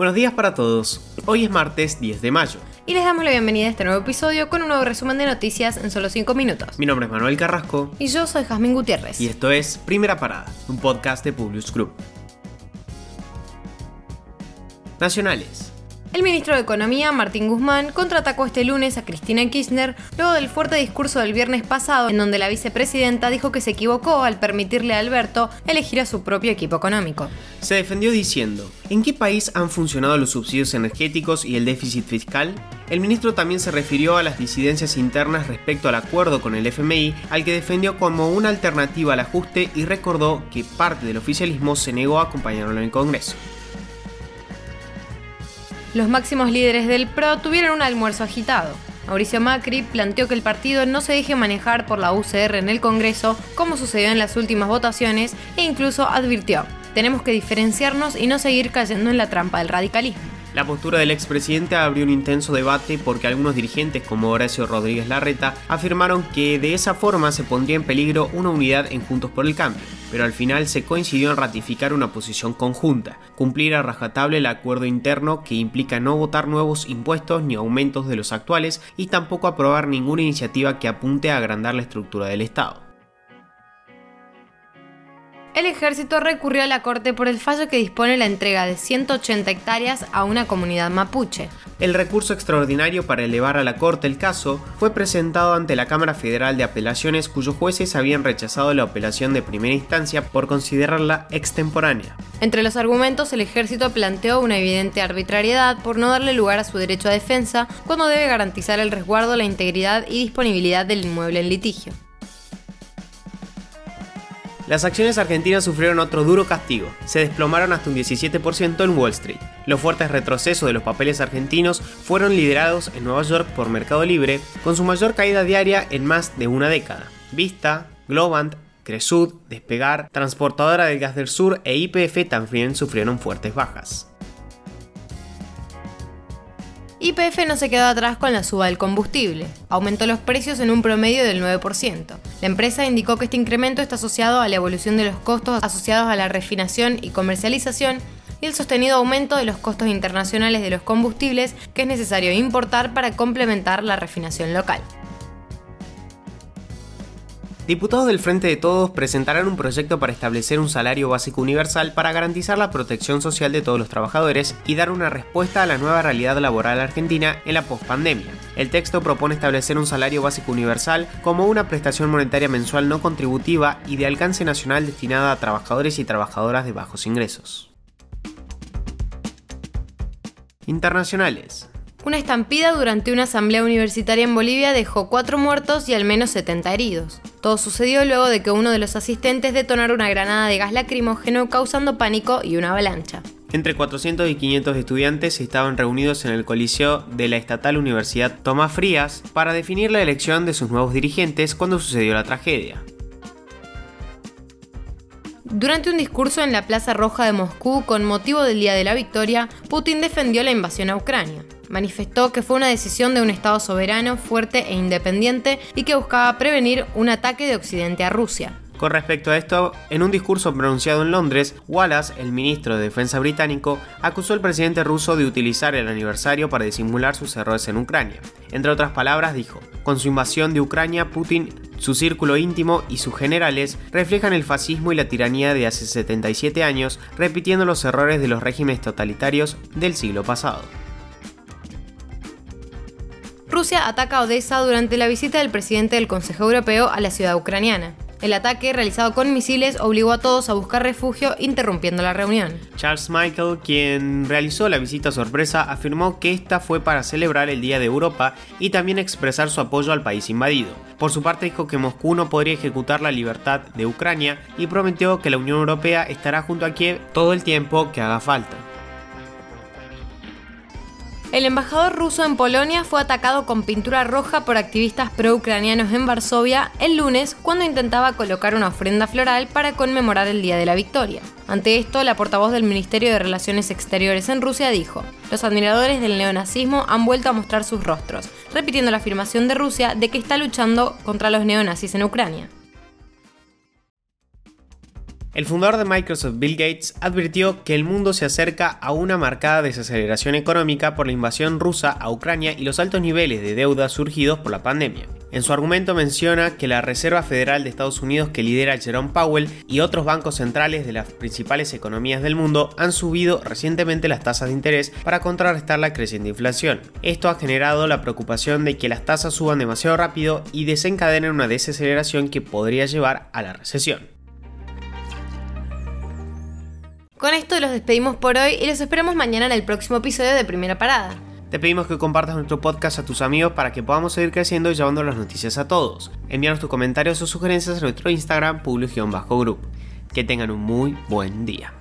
Buenos días para todos. Hoy es martes 10 de mayo. Y les damos la bienvenida a este nuevo episodio con un nuevo resumen de noticias en solo 5 minutos. Mi nombre es Manuel Carrasco. Y yo soy Jazmín Gutiérrez. Y esto es Primera Parada, un podcast de Publius Group. Nacionales. El ministro de Economía, Martín Guzmán, contraatacó este lunes a Cristina Kirchner luego del fuerte discurso del viernes pasado en donde la vicepresidenta dijo que se equivocó al permitirle a Alberto elegir a su propio equipo económico. Se defendió diciendo, ¿en qué país han funcionado los subsidios energéticos y el déficit fiscal? El ministro también se refirió a las disidencias internas respecto al acuerdo con el FMI, al que defendió como una alternativa al ajuste y recordó que parte del oficialismo se negó a acompañarlo en el Congreso. Los máximos líderes del PRO tuvieron un almuerzo agitado. Mauricio Macri planteó que el partido no se deje manejar por la UCR en el Congreso, como sucedió en las últimas votaciones, e incluso advirtió, tenemos que diferenciarnos y no seguir cayendo en la trampa del radicalismo. La postura del expresidente abrió un intenso debate porque algunos dirigentes como Horacio Rodríguez Larreta afirmaron que de esa forma se pondría en peligro una unidad en Juntos por el Cambio, pero al final se coincidió en ratificar una posición conjunta, cumplir a rajatable el acuerdo interno que implica no votar nuevos impuestos ni aumentos de los actuales y tampoco aprobar ninguna iniciativa que apunte a agrandar la estructura del Estado el ejército recurrió a la corte por el fallo que dispone la entrega de 180 hectáreas a una comunidad mapuche. El recurso extraordinario para elevar a la corte el caso fue presentado ante la Cámara Federal de Apelaciones cuyos jueces habían rechazado la apelación de primera instancia por considerarla extemporánea. Entre los argumentos, el ejército planteó una evidente arbitrariedad por no darle lugar a su derecho a defensa cuando debe garantizar el resguardo, la integridad y disponibilidad del inmueble en litigio. Las acciones argentinas sufrieron otro duro castigo, se desplomaron hasta un 17% en Wall Street. Los fuertes retrocesos de los papeles argentinos fueron liderados en Nueva York por Mercado Libre, con su mayor caída diaria en más de una década. Vista, Globant, Cresud, Despegar, Transportadora del Gas del Sur e IPF también sufrieron fuertes bajas. YPF no se quedó atrás con la suba del combustible. Aumentó los precios en un promedio del 9%. La empresa indicó que este incremento está asociado a la evolución de los costos asociados a la refinación y comercialización y el sostenido aumento de los costos internacionales de los combustibles que es necesario importar para complementar la refinación local. Diputados del Frente de Todos presentarán un proyecto para establecer un salario básico universal para garantizar la protección social de todos los trabajadores y dar una respuesta a la nueva realidad laboral argentina en la pospandemia. El texto propone establecer un salario básico universal como una prestación monetaria mensual no contributiva y de alcance nacional destinada a trabajadores y trabajadoras de bajos ingresos. Internacionales. Una estampida durante una asamblea universitaria en Bolivia dejó cuatro muertos y al menos 70 heridos. Todo sucedió luego de que uno de los asistentes detonara una granada de gas lacrimógeno causando pánico y una avalancha. Entre 400 y 500 estudiantes estaban reunidos en el coliseo de la Estatal Universidad Tomás Frías para definir la elección de sus nuevos dirigentes cuando sucedió la tragedia. Durante un discurso en la Plaza Roja de Moscú con motivo del Día de la Victoria, Putin defendió la invasión a Ucrania manifestó que fue una decisión de un Estado soberano, fuerte e independiente y que buscaba prevenir un ataque de Occidente a Rusia. Con respecto a esto, en un discurso pronunciado en Londres, Wallace, el ministro de Defensa británico, acusó al presidente ruso de utilizar el aniversario para disimular sus errores en Ucrania. Entre otras palabras, dijo, con su invasión de Ucrania, Putin, su círculo íntimo y sus generales reflejan el fascismo y la tiranía de hace 77 años, repitiendo los errores de los regímenes totalitarios del siglo pasado. Rusia ataca Odessa durante la visita del presidente del Consejo Europeo a la ciudad ucraniana. El ataque, realizado con misiles, obligó a todos a buscar refugio, interrumpiendo la reunión. Charles Michael, quien realizó la visita sorpresa, afirmó que esta fue para celebrar el Día de Europa y también expresar su apoyo al país invadido. Por su parte, dijo que Moscú no podría ejecutar la libertad de Ucrania y prometió que la Unión Europea estará junto a Kiev todo el tiempo que haga falta. El embajador ruso en Polonia fue atacado con pintura roja por activistas pro-ucranianos en Varsovia el lunes cuando intentaba colocar una ofrenda floral para conmemorar el Día de la Victoria. Ante esto, la portavoz del Ministerio de Relaciones Exteriores en Rusia dijo, los admiradores del neonazismo han vuelto a mostrar sus rostros, repitiendo la afirmación de Rusia de que está luchando contra los neonazis en Ucrania. El fundador de Microsoft, Bill Gates, advirtió que el mundo se acerca a una marcada desaceleración económica por la invasión rusa a Ucrania y los altos niveles de deuda surgidos por la pandemia. En su argumento menciona que la Reserva Federal de Estados Unidos que lidera Jerome Powell y otros bancos centrales de las principales economías del mundo han subido recientemente las tasas de interés para contrarrestar la creciente inflación. Esto ha generado la preocupación de que las tasas suban demasiado rápido y desencadenen una desaceleración que podría llevar a la recesión. Con esto los despedimos por hoy y los esperamos mañana en el próximo episodio de Primera Parada. Te pedimos que compartas nuestro podcast a tus amigos para que podamos seguir creciendo y llevando las noticias a todos. Envíanos tus comentarios o sugerencias a nuestro Instagram, public-group. Que tengan un muy buen día.